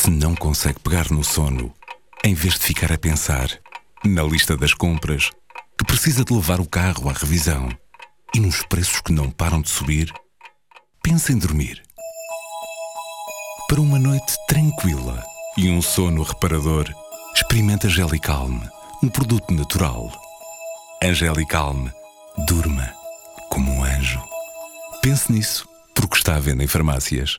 Se não consegue pegar no sono, em vez de ficar a pensar na lista das compras, que precisa de levar o carro à revisão e nos preços que não param de subir, pense em dormir. Para uma noite tranquila e um sono reparador, experimenta Angelical, um produto natural. Angelicalm, durma como um anjo. Pense nisso, porque está a venda em farmácias.